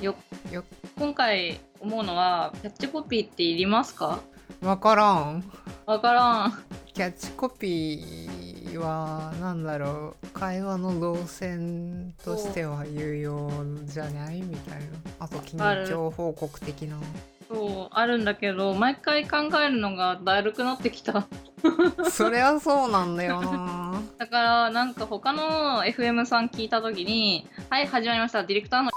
よよ今回思うのはキャッチコピーっていりますか？わからん。わからん。キャッチコピーは何だろう。会話の動線としては有用じゃないみたいな。あと近況報告的な。そうあるんだけど毎回考えるのがだるくなってきた。そりゃそうなんだよな。だからなんか他の FM さん聞いた時に「はい始まりました。ディレクターの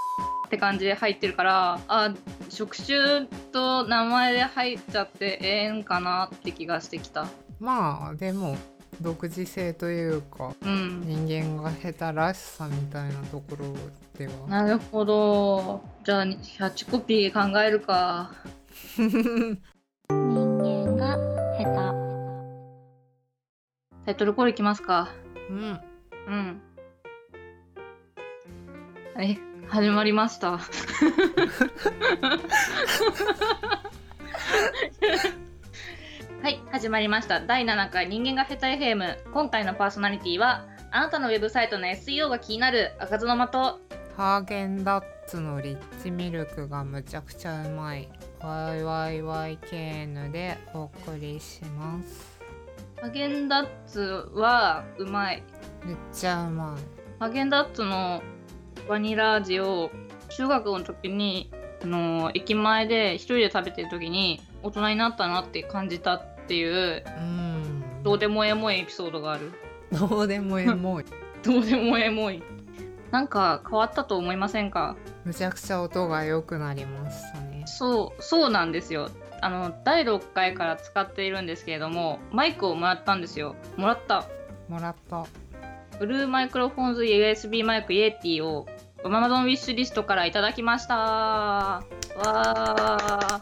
って感じで入ってるからあ職種と名前で入っちゃってええんかなって気がしてきた。まあでも独自性というかうん。人間が下手らしさみたいなところでは。なるほど。じゃあキャッチコピー考えるか。人間が下手。タイトルコールいきますか。うん。うん。はい始まりました。はい始まりました。第7回人間が下手 FM 今回のパーソナリティはあなたのウェブサイトの SEO が気になる赤ずの的ハーゲンダッツのリッチミルクがむちゃくちゃうまい。YYYKN でお送りします。ハーゲンダッツはうまい。めっちゃうまハーゲンダッツのバニラ味を中学の時にあの駅前で一人で食べてる時に大人になったなって感じたっていういうん。どうでもエモいエピソードがある。どうでもエモい。どうでもエモい。なんか変わったと思いませんか？むちゃくちゃ音が良くなりましたね。そうそうなんですよ。あの第6回から使っているんですけれどもマイクをもらったんですよ。もらった。もらった。ブルーマイクロフォンズ USB マイクイエティを Amazon ウィッシュリストからいただきました。わー。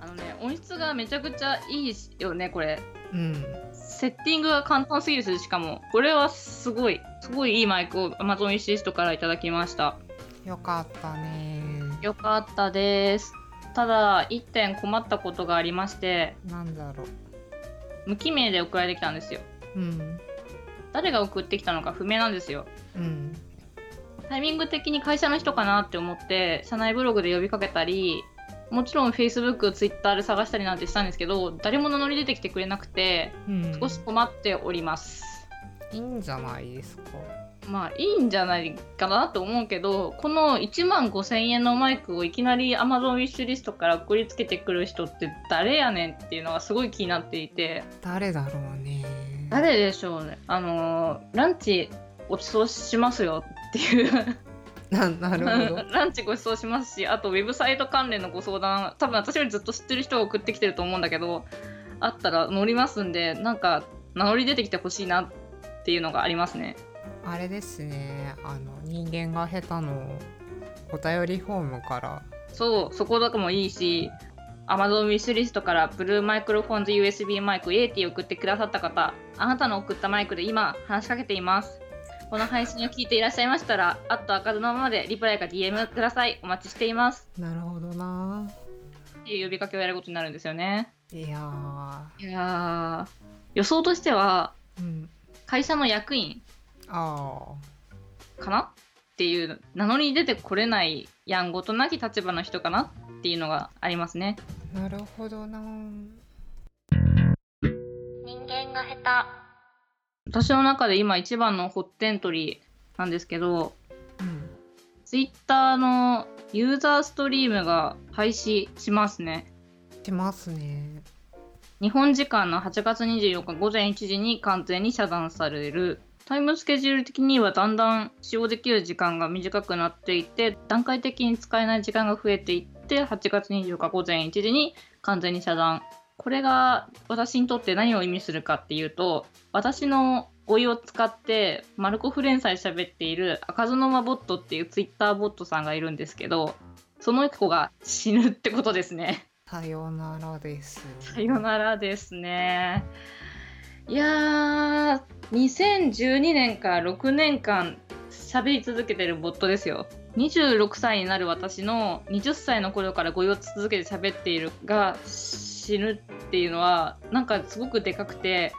あのね音質がめちゃくちゃいいよねこれ。うん。セッティングが簡単すぎるししかも。これはすごいすごいいいマイクを Amazon ウィッシュリストからいただきました。よかったね。よかったです。ただ1点困ったことがありまして。なんだろ無記名で送られてきたんですよ。ううん。誰が送ってきたのか不明なんですよ。うんタイミング的に会社の人かなって思って社内ブログで呼びかけたりもちろん Facebook、Twitter で探したりなんてしたんですけど誰も名乗り出てきてくれなくてうん。少し困っております。いいんじゃないですか。まあいいんじゃないかなと思うけどこの1万5000円のマイクをいきなり Amazon ウィッシュリストから送りつけてくる人って誰やねんっていうのがすごい気になっていて。誰だろうね。誰でしょうね。あのーランチごちそうしますよっていう。ななるほど。ランチご馳走しますしあとウェブサイト関連のご相談。多分私よりずっと知ってる人が送ってきてると思うんだけどあったら乗りますんでなんか名乗り出てきてほしいなっていうのがありますね。あれですね。あの人間が下手のお便りフォームから。そうそことかもいいし Amazon ウィッシュリストからブルーマイクロフォンズ USB マイク AT を送ってくださった方あなたの送ったマイクで今話しかけていますこの配信を聞いていらっしゃいましたら、あっと赤ずのままでリプライか DM ください。お待ちしています。なるほどな。っていう呼びかけをやることになるんですよね。いやいやー。予想としてはーうん。会社の役員あかな？っていう名乗り出てこれないやんごとなき立場の人かな？っていうのがありますね。あなるほどな。人間が下手私の中で今一番のホットエントリーなんですけどうん。ツイッターのユーザーストリームが廃止しますね。しますね。日本時間の8月24日午前1時に完全に遮断される。タイムスケジュール的にはだんだん使用できる時間が短くなっていて段階的に使えない時間が増えていって8月24日午前1時に完全に遮断これが私にとって何を意味するかっていうと私の語彙を使ってマルコフ連載喋っている赤ずの間ボットっていうツイッターボットさんがいるんですけどその子が死ぬってことですね。さよならですさよならですね。いやー、2012年から6年間喋り続けてるボットですよ。26歳になる私の20歳の頃から語彙を続けて喋っているが死ぬっていうのはなんかすごくでかくて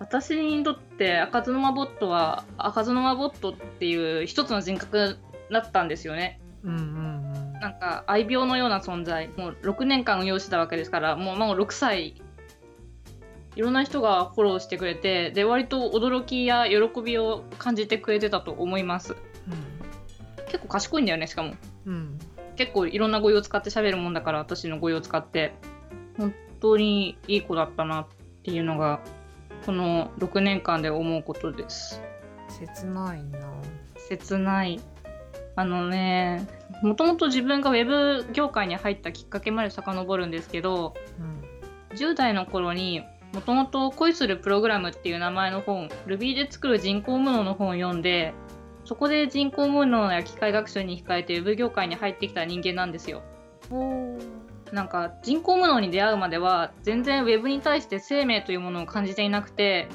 私にとって赤ずの間ボットは赤ずの間ボットっていう一つの人格だったんですよね。うんうんなんか愛病のような存在。もう6年間運用してたわけですからもうもう6歳。いろんな人がフォローしてくれてで割と驚きや喜びを感じてくれてたと思います。結構賢いんだよねしかも。うん。結構いろんな語彙を使って喋るもんだから私の語彙を使って本当にいい子だったなっていうのがこの6年間で思うことです。切ないな。切ない。あのねもともと自分がウェブ業界に入ったきっかけまで遡るんですけどうん。10代の頃にもともと恋するプログラムっていう名前の本 Ruby で作る人工無能の本を読んでそこで人工無能や機械学習に控えてウェブ業界に入ってきた人間なんですよなんか人工無能に出会うまでは全然ウェブに対して生命というものを感じていなくて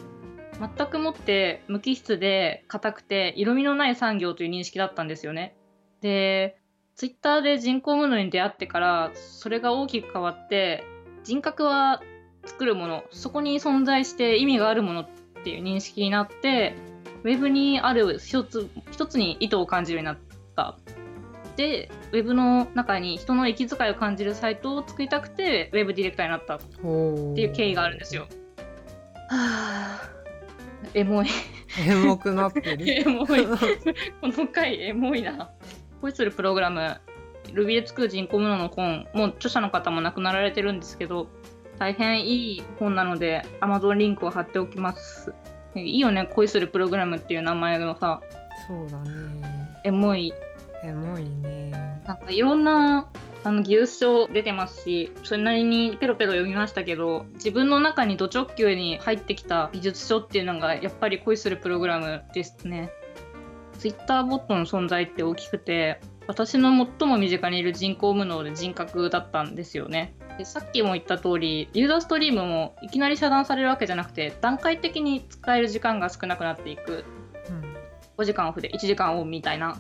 全くもって無機質で硬くて色味のない産業という認識だったんですよね。でツイッターで人工無能に出会ってからそれが大きく変わって人格は作るものそこに存在して意味があるものっていう認識になってウェブにある一つ一つに意図を感じるようになった。でウェブの中に人の息遣いを感じるサイトを作りたくてウェブディレクターになった。っおていう経緯があるんですよ。はあエモい。エモくなってる。エモい。この回エモいな。恋するプログラム。Ruby で作る人工無能の本もう著者の方も亡くなられてるんですけど大変いい本なので Amazon リンクを貼っておきます。いいよね恋するプログラムっていう名前のさ。そうだね。エモいエモいね。なんかいろんなあの技術書出てますしそれなりにペロペロ読みましたけど自分の中にド直球に入ってきた技術書っていうのがやっぱり恋するプログラムですね。Twitter ボットの存在って大きくて私の最も身近にいる人工無能で人格だったんですよね。でさっきも言った通りユーザーストリームもいきなり遮断されるわけじゃなくて段階的に使える時間が少なくなっていく。うん。5時間オフで1時間オンみたいな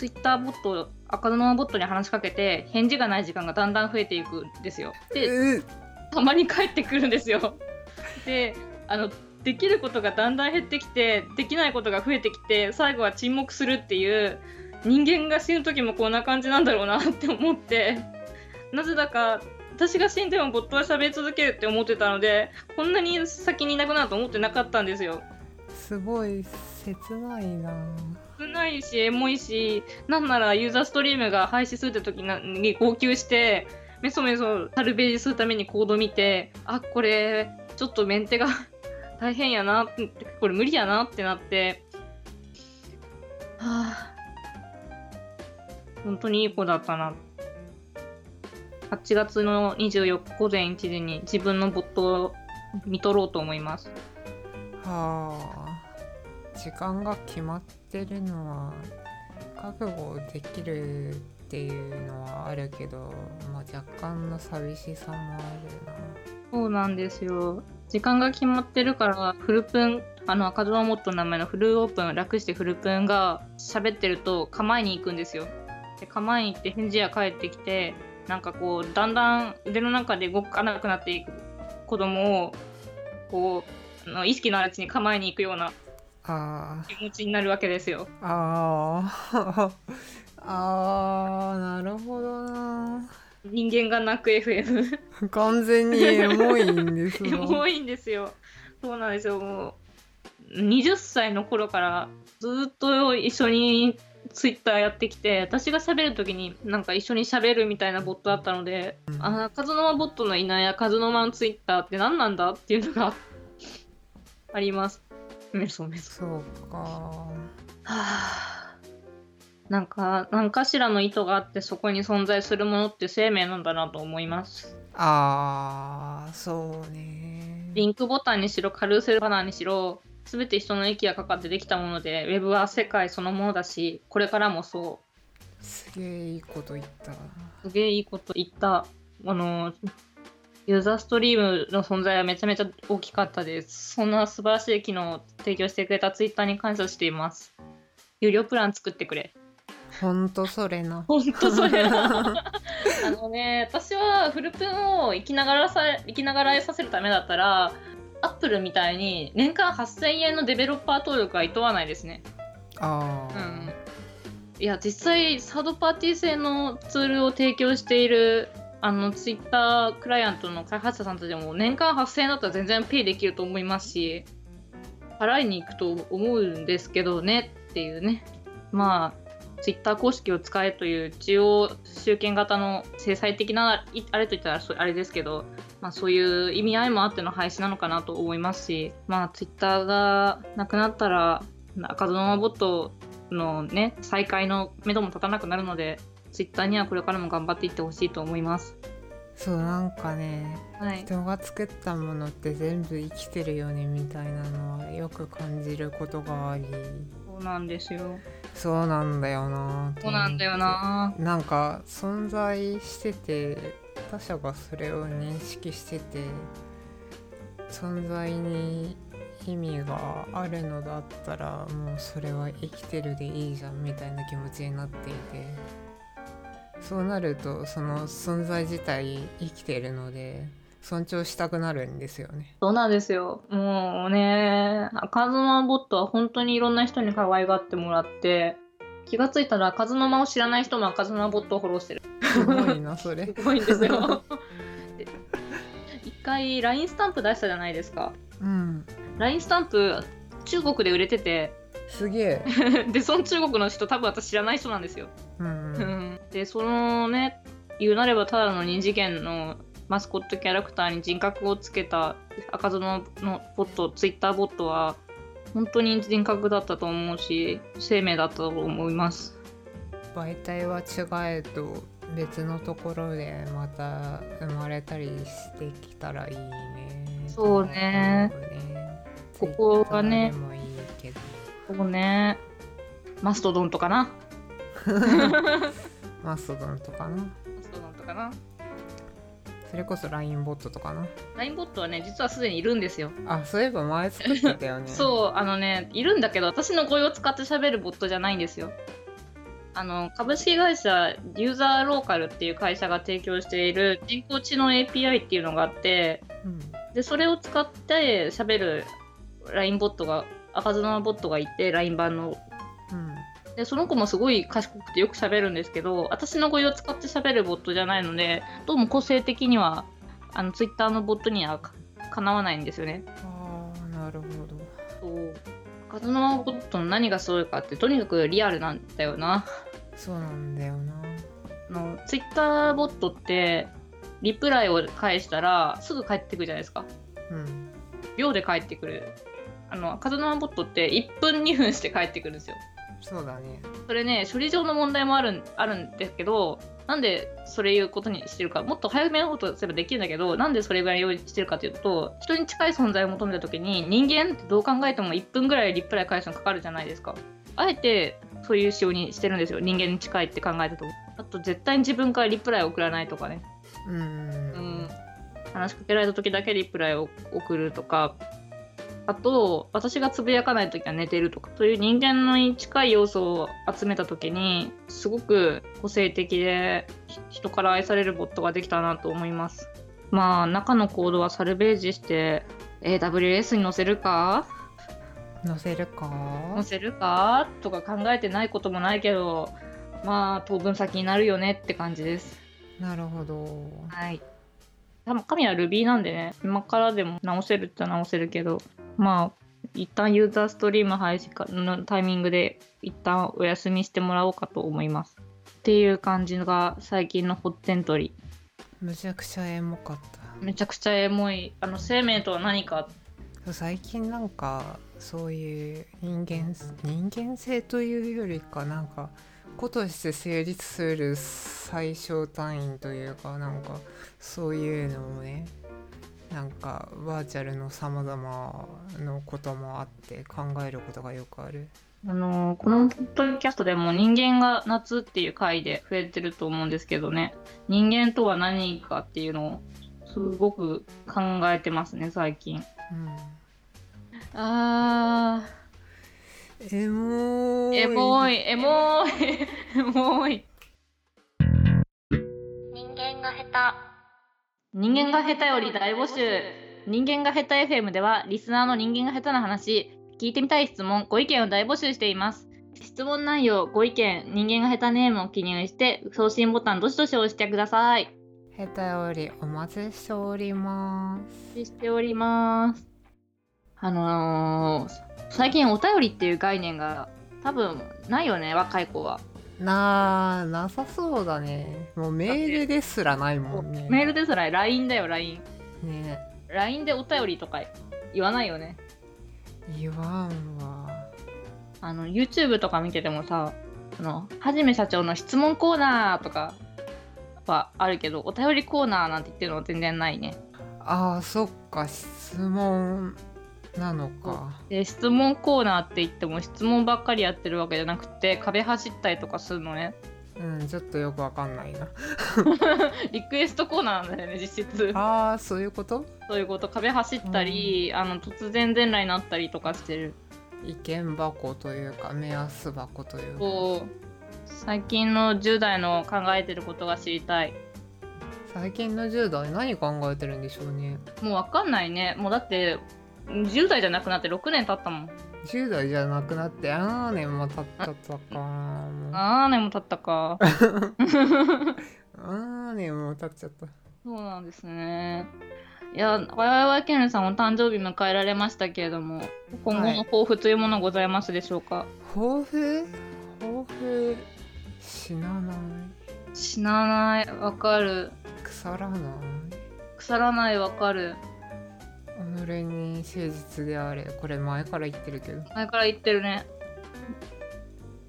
ツイッターボット赤沼ボットに話しかけて返事がない時間がだんだん増えていくんですよ。でうたまに帰ってくるんですよ。であのできることがだんだん減ってきてできないことが増えてきて最後は沈黙するっていう人間が死ぬ時もこんな感じなんだろうなって思ってなぜだか私が死んでもボットは喋り続けるって思ってたのでこんなに先にいなくなると思ってなかったんですよすごい切ないな。少ないしエモいしなんならユーザーストリームが廃止するって時に号泣してメソメソサルベージするためにコード見てあこれちょっとメンテが 大変やなこれ無理やなってなって。はあ。本当にいい子だったな。8月の24日午前1時に自分のボットを見とろうと思います。はあ時間が決まってるのは覚悟できるっていうのはあるけど、まあ、若干の寂しさもあるそうなんですよ。時間が決まってるから、フルプン、あの赤ドアモットの名前のフルオープン、楽してフルプンが喋ってると構えに行くんですよ。で構えに行って返事が返ってきて、なんかこう、だんだん腕の中で動かなくなっていく子供を、こう、あの意識のあるうちに構えに行くような気持ちになるわけですよ。ーあー あーなるほどな人間が泣く FM。完全にエモいんです エわモいんですよ。そうなんですよ。もう20歳の頃からずっと一緒にツイッターやってきて、私が喋るときになんか一緒に喋るみたいなボットだったので、うんあーカズノマボットのいないやカズノマのツイッターって何なんだっていうのがあります。メソメソ。そうかはあなんか何かしらの意図があってそこに存在するものって生命なんだなと思います。あーそうねリンクボタンにしろ、カルーセルバナーにしろ、すべて人の息がかかってできたもので、ウェブは世界そのものだし、これからもそすげえいいこと言ったう。すげえいいこと言った。あの、ユーザーストリームの存在はめちゃめちゃ大きかったです。そんな素晴らしい機能を提供してくれたツイッターに感謝しています。有料プラン作ってくれ。ほんとそれなほんとそれだ。あのね、私はフルプンを生きながらさ生きながらえさせるためだったら、アップルみたいに年間8000円のデベロッパー登録はいとわないですね。あー、うん。いや実際サードパーティー製のツールを提供しているあのツイッタークライアントの開発者さんたちも年間8000円だったら全然ペイできると思いますし払いに行くと思うんですけどねっていうね。まあツイッター公式を使えという中央集権型の制裁的なあれといったらあれですけど、まあ、そういう意味合いもあっての廃止なのかなと思いますしまあツイッターがなくなったら赤園ボットのね再開の目処も立たなくなるのでツイッターにはこれからも頑張っていってほしいと思います。そうなんかね、はい、人が作ったものって全部生きてるよねみたいなのはよく感じることがあり。そうなんですよ。そうなんだよな。そうなんだよな。なんか存在してて他者がそれを認識してて存在に意味があるのだったらもうそれは生きてるでいいじゃんみたいな気持ちになっていてそうなるとその存在自体生きてるので尊重したくなるんですよね。そうなんですよ。もうねカズマボットは本当にいろんな人に可愛がってもらって気がついたらカズママを知らない人もカズマボットをフォローしてる。すごいなそれ。すごいんですよ。一回 LINE スタンプ出したじゃないですか。うん。LINE スタンプ中国で売れてて。すげえ。でその中国の人多分私知らない人なんですよ、うん、うん、でそのね言うなればただの二次元のマスコットキャラクターに人格をつけた赤園のボットツイッターボットは本当に人格だったと思うし生命だったと思います。媒体は違えど別のところでまた生まれたりしてきたらいいね。そうね。ここがねそうねマストドンとかな マストドンとかな。マストドンとかな。それこそ LINE ボットとかな。LINE ボットはね実はすでにいるんですよ。あそういえば前作ってたよね。そうあのねいるんだけど私の声を使って喋るボットじゃないんですよ。あの株式会社ユーザーローカルっていう会社が提供している人工知能 API っていうのがあって、うん、でそれを使って喋る LINE ボットが赤園ボットがいて LINE 版の、うん、でその子もすごい賢くてよく喋るんですけど私の声を使って喋るボットじゃないのでどうも個性的にはあの Twitter のボットにはかなわないんですよねああなるほどそう赤園ボットの何がすごいかってとにかくリアルなんだよなそうなんだよなの Twitter ボットってリプライを返したらすぐ帰ってくるじゃないですか。うん。秒で帰ってくる。あの、カズナボットって1分2分して帰ってくるんですよ。そうだね。それね、処理上の問題もあるあるんですけど、なんでそれいうことにしてるか、もっと早めのことすればできるんだけど、なんでそれぐらい用意してるかというと、人に近い存在を求めたときに、人間ってどう考えても1分ぐらいリプライ返すのかかるじゃないですか。あえてそういう仕様にしてるんですよ。人間に近いって考えたと。あと、絶対に自分からリプライを送らないとかね。うん、話しかけられた時だけリプライを送るとかあと私がつぶやかない時は寝てるとかそういう人間の近い要素を集めた時にすごく個性的で人から愛されるボットができたなと思います。まあ中のコードはサルベージして AWS に載せるか？載せるか？載せるか？とか考えてないこともないけどまあ当分先になるよねって感じです。なるほど。はい。多分神は Ruby なんでね、今からでも直せるっちゃ直せるけど、まあ、一旦ユーザーストリーム配信のタイミングで一旦お休みしてもらおうかと思います。っていう感じが最近のホッテントリー。めちゃくちゃエモかった。めちゃくちゃエモい。あの生命とは何か最近なんかそういう人間人間性というよりかなんか個として成立する最小単位というかなんかそういうのをねなんかバーチャルのさまざまのこともあって考えることがよくある。あのこのポッドキャストでも人間が夏っていう回で増えてると思うんですけどね人間とは何かっていうのをすごく考えてますね最近。うん、あーエモい。エモい、エモい、エモい。人間が下手。人間が下手より大募集。人間が下手 FM では、リスナーの人間が下手な話、聞いてみたい質問、ご意見を大募集しています。質問内容、ご意見、人間が下手ネームを記入して送信ボタンどしどし押してください。下手よりお待ちしております。しております。あのー最近お便りっていう概念が多分ないよね、若い子は。なあ、なさそうだね。もうメールですらないもんね。メールですら LINE だよ、LINE。ね LINE でお便りとか言わないよね。言わんわ。あの YouTube とか見ててもさそのはじめ社長の質問コーナーとかはあるけどお便りコーナーなんて言ってるのは全然ないねああ、そっか、質問なのか。で質問コーナーって言っても質問ばっかりやってるわけじゃなくて壁走ったりとかするのね。うん、ちょっとよくわかんないな。リクエストコーナーなんだよね実質。ああ、そういうこと？そういうこと。壁走ったり、あの突然全裸になったりとかしてる。意見箱というか、目安箱というか。こう。最近の10代の考えてることが知りたい。最近の10代何考えてるんでしょうね。もうわかんないね。もうだって10代じゃなくなって6年経ったもん10代じゃなくなって、あー年も経っちゃったか。あー年も経ったか あー年も経っちゃった。そうなんですね。いや、わいわいケンさんお誕生日迎えられましたけれども、今後の抱負というものございますでしょうか、抱負？抱負？死なない死なない、わかる。腐らない腐らない、わかる。己に誠実であれこれ前から言ってるけど。前から言ってるね。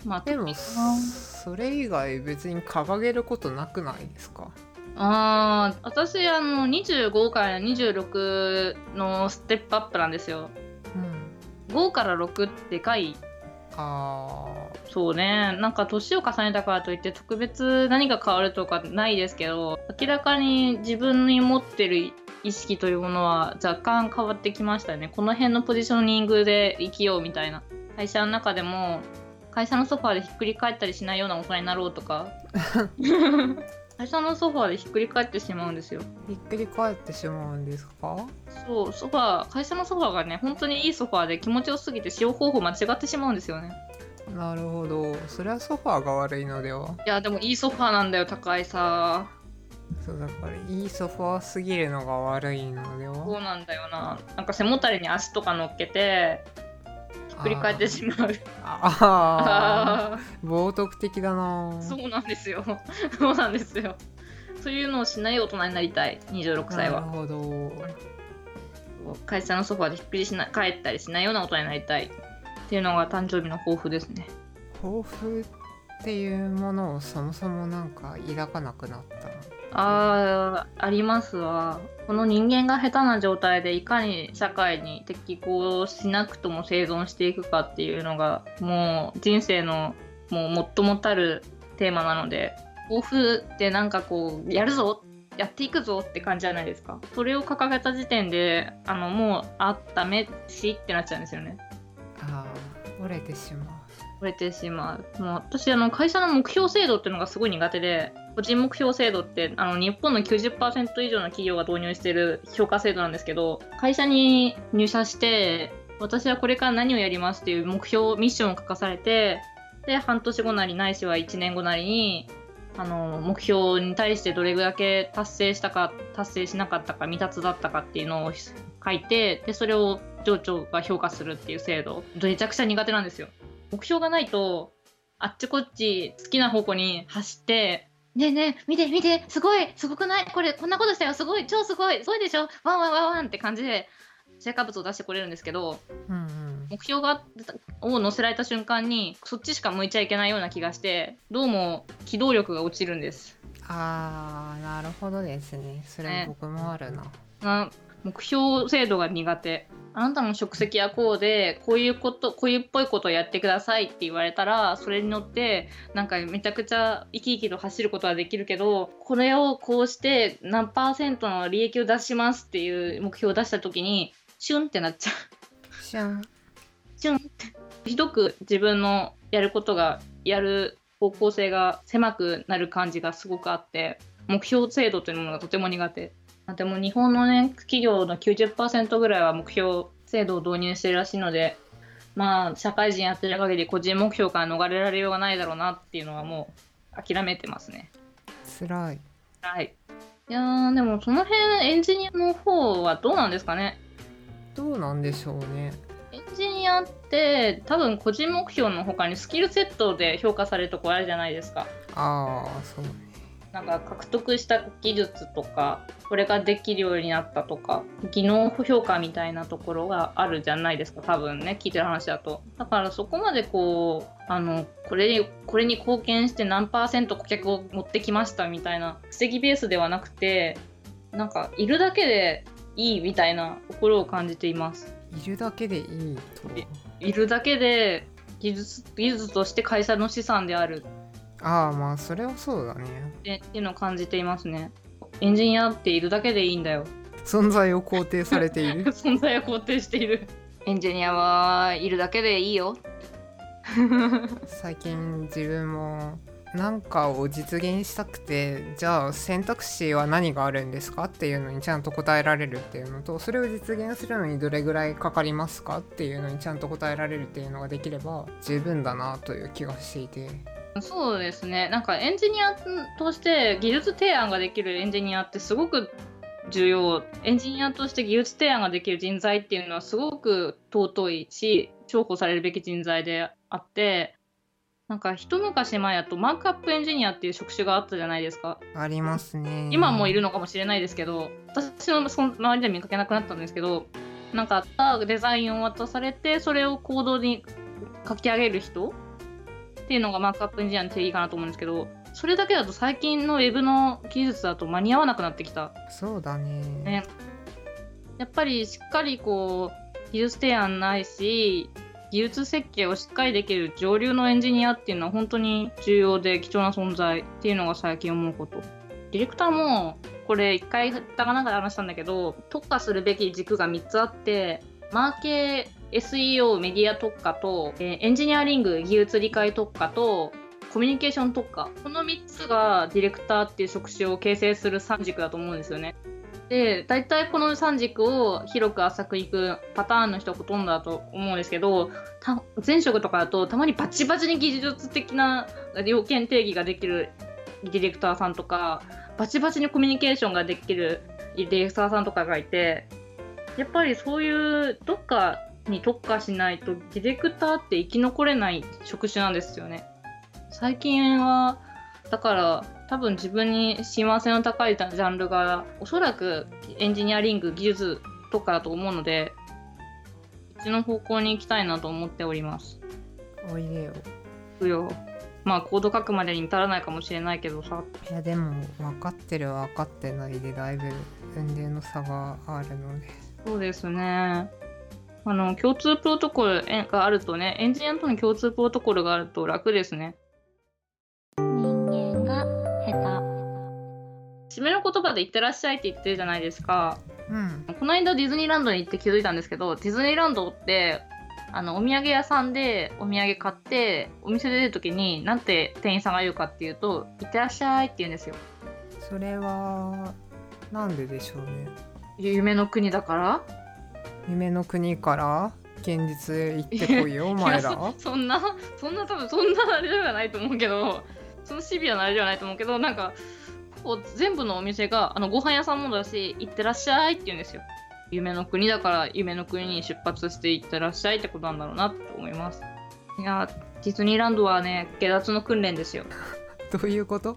まあ、でもそれ以外別に掲げることなくないですか？あー私、あの、25から26のステップアップなんですよ。うん。5から6ってでかいあそうね。なんか年を重ねたからといって特別何が変わるとかないですけど明らかに自分に持ってる意識というものは若干変わってきましたね。この辺のポジショニングで生きようみたいな。会社の中でも会社のソファーでひっくり返ったりしないような大人になろうとか。会社のソファーでひっくり返ってしまうんですよ。ーひっくり返ってしまうんですか？そうソファー会社のソファーがね本当にいいソファーで気持ちよすぎて使用方法間違ってしまうんですよね。なるほど。それはソファーが悪いのでは？いやでもいいソファーなんだよ高いさそうだからいいソファーすぎるのが悪いのではそうなんだよな。なんか背もたれに足とか乗っけてひっくり返ってしまう。ああー。冒涜的だな。そうなんですよ。そうなんですよ。そういうのをしない大人になりたい。26歳なるはほど。会社のソファーでひっくりしな返ったりしないような大人になりたい。っていうのが誕生日の抱負ですね。抱負っていうものをそもそもなんか抱かなくなったあーありますわ。この人間が下手な状態でいかに社会に適合しなくとも生存していくかっていうのがもう人生のもう最もたるテーマなので抱負ってなんかこうやるぞやっていくぞって感じじゃないですか。それを掲げた時点であのもうあダメしってなっちゃうんですよね。ああ折れてしまう。折れてしまう。もう私あの会社の目標制度っていうのがすごい苦手で個人目標制度ってあの日本の90%以上の企業が導入している評価制度なんですけど会社に入社して私はこれから何をやりますっていう目標ミッションを書かされてで半年後なりないしは1年後なりにあの目標に対してどれだけ達成したか達成しなかったか未達だったかっていうのを書いてでそれを上長が評価するっていう制度めちゃくちゃ苦手なんですよ。目標がないとあっちこっち好きな方向に走ってねえねえ見て見てすごいすごくない？これこんなことしたよ。すごい超すごい。すごいでしょ？ワンワンワンワンって感じで成果物を出してくれるんですけどうんうん。目標がを載せられた瞬間にそっちしか向いちゃいけないような気がしてどうも機動力が落ちるんです。あーなるほどですね。それね。僕もあるな、な目標制度が苦手あなたの職責はこうでこういうことこういうっぽいことをやってくださいって言われたらそれに乗ってなんかめちゃくちゃ生き生きと走ることはできるけどこれをこうして何パーセントの利益を出しますっていう目標を出した時にシュンってなっちゃう。シャン。シュンってひどく自分のやることがやる方向性が狭くなる感じがすごくあって目標制度というものがとても苦手。あでも日本のね企業の90%ぐらいは目標制度を導入してるらしいのでまあ社会人やってる限り個人目標から逃れられようがないだろうなっていうのはもう諦めてますね。辛いはい。いやーでもその辺エンジニアの方はどうなんですかね？どうなんでしょうねエンジニアって多分個人目標の他にスキルセットで評価されるとこあるじゃないですか。ああそうねなんか獲得した技術とかこれができるようになったとか技能評価みたいなところがあるじゃないですか多分ね聞いてる話だと。だからそこまでこうあのこれにこれに貢献して何パーセント顧客を持ってきましたみたいな布石ベースではなくてなんかいるだけでいいみたいなところを感じています。いるだけでいいといるだけで技術技術として会社の資産であるああまあそれはそうだね。ってっていうのを感じていますね。エンジニアっているだけでいいんだよ。存在を肯定されている？存在を肯定している。エンジニアはいるだけでいいよ。最近自分も何かを実現したくてじゃあ選択肢は何があるんですかっていうのにちゃんと答えられるっていうのとそれを実現するのにどれぐらいかかりますかっていうのにちゃんと答えられるっていうのができれば十分だなという気がしていてそうですね。なんかエンジニアとして技術提案ができるエンジニアってすごく重要。エンジニアとして技術提案ができる人材っていうのはすごく尊いし重宝されるべき人材であってなんか一昔前やとマークアップエンジニアっていう職種があったじゃないですか。ありますね。今もいるのかもしれないですけど私のその周りでは見かけなくなったんですけどなんかデザインを渡されてそれをコードに書き上げる人っていうのがマークアップエンジニアの定義かなと思うんですけどそれだけだと最近のウェブの技術だと間に合わなくなってきた。そうだねね、やっぱりしっかりこう技術提案ないし技術設計をしっかりできる上流のエンジニアっていうのは本当に重要で貴重な存在っていうのが最近思うこと。ディレクターもこれ一回たかなんかで話したんだけど特化するべき軸が3つあってマーケ SEO メディア特化と、えーエンジニアリング技術理解特化とコミュニケーション特化この3つがディレクターっていう職種を形成する3軸だと思うんですよね。で大体この3軸を広く浅くいくパターンの人はほとんどだと思うんですけど前職とかだとたまにバチバチに技術的な要件定義ができるディレクターさんとかバチバチにコミュニケーションができるディレクターさんとかがいてやっぱりそういうどっかに特化しないとディレクターって生き残れない職種なんですよね。最近はだから多分自分に親和性の高いジャンルがおそらくエンジニアリング技術とかだと思うのでうちの方向に行きたいなと思っております。おいでようよまあコード書くまでに至らないかもしれないけどさいやでも分かってる分かってないでだいぶ運転の差があるのでそうですねあの共通プロトコルがあるとねエンジニアとの共通プロトコルがあると楽ですね。人間が下手。締めの言葉で「いってらっしゃい」って言ってるじゃないですか。うん。この間ディズニーランドに行って気づいたんですけどディズニーランドってあのお土産屋さんでお土産買ってお店出る時になんて店員さんが言うかっていうと「いってらっしゃい」って言うんですよ。それはなんででしょうね。夢の国だから夢の国から現実へ行ってこいよお前ら。そそんなそんな多分そんなあれではないと思うけどそのシビアなあれではないと思うけどなんかこう全部のお店があのご飯屋さんもだし行ってらっしゃいって言うんですよ。夢の国だから夢の国に出発して行ってらっしゃいってことなんだろうなと思います。いやディズニーランドはね下脱の訓練ですよ。どういうこと？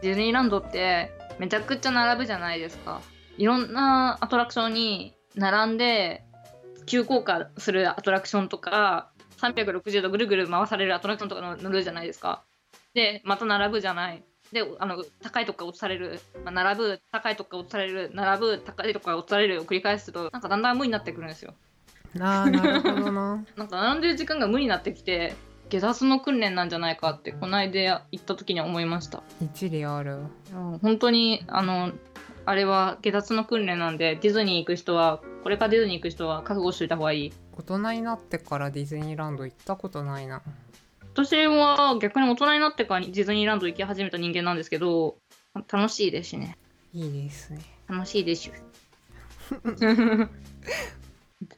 ディズニーランドってめちゃくちゃ並ぶじゃないですか。いろんなアトラクションに並んで急降下するアトラクションとか360度ぐるぐる回されるアトラクションとか乗るじゃないですか。でまた並ぶじゃない。であの高いとこから落とされる、まあ、並ぶ高いとこから落とされる並ぶ高いとこから落とされるを繰り返すとなんかだんだん無になってくるんですよ。なるほどな。なんか並んでる時間が無になってきて下脱の訓練なんじゃないかってこの間行った時に思いました。一理ある。うん本当にあのあれは下脱の訓練なんでディズニー行く人はこれからディズニー行く人は覚悟しておいた方がいい。大人になってからディズニーランド行ったことないな。私は逆に大人になってからディズニーランド行き始めた人間なんですけど楽しいですしね。いいですね。楽しいですよ。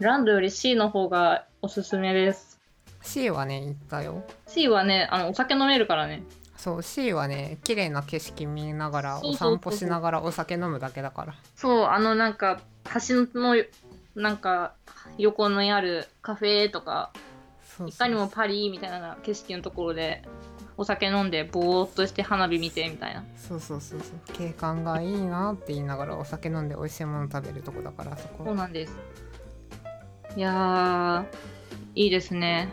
ランドより C の方がおすすめです。C はね行ったよ。C はねあのお酒飲めるからねそう C はね綺麗な景色見ながらお散歩しながらお酒飲むだけだから。そうあのなんか橋のなんか横にあるカフェとかいかにもパリみたいな景色のところでお酒飲んでぼーっとして花火見てみたいな。そうそうそうそう。景観がいいなって言いながらお酒飲んで美味しいもの食べるとこだからそこ。そうなんです。いやーいいですね。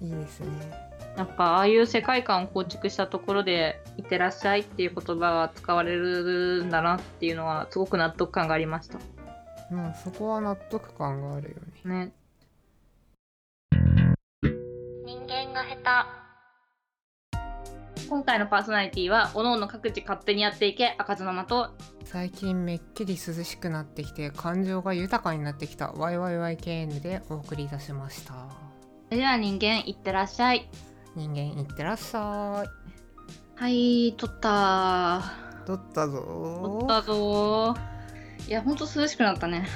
いいですねやっぱああいう世界観を構築したところで「いってらっしゃい」っていう言葉が使われるんだなっていうのはすごく納得感がありました。まあそこは納得感があるよね。ね。人間が下手。今回のパーソナリティはおのおの各自勝手にやっていけ開かずの間と最近めっきり涼しくなってきて感情が豊かになってきた YYYKN でお送りいたしました。それでは人間いってらっしゃい人間いってらっしゃい。はい撮った。撮ったぞ。撮ったぞ。いやほんと涼しくなったね。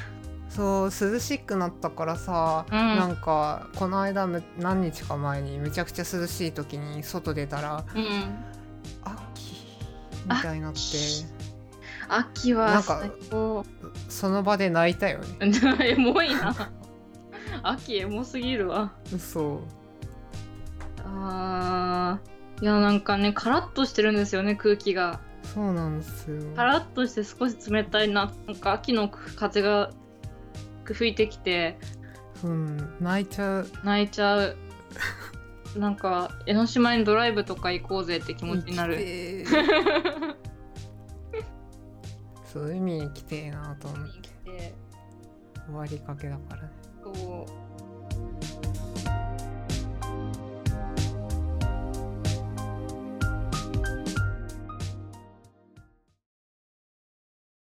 そう涼しくなったからさ、うん。なんかこの間む何日か前にめちゃくちゃ涼しい時に外出たらうん。秋みたいになって。秋。はなんかその場で泣いたよね。エモいな。秋エモすぎるわ。嘘あー。いやなんかねカラッとしてるんですよね空気が。そうなんですよ。カラッとして少し冷たいななんか秋の風が吹いてきて。うん泣いちゃう。泣いちゃう。なんか江ノ島にドライブとか行こうぜって気持ちになる。そう海に来てえなと思って。で終わりかけだからね。そう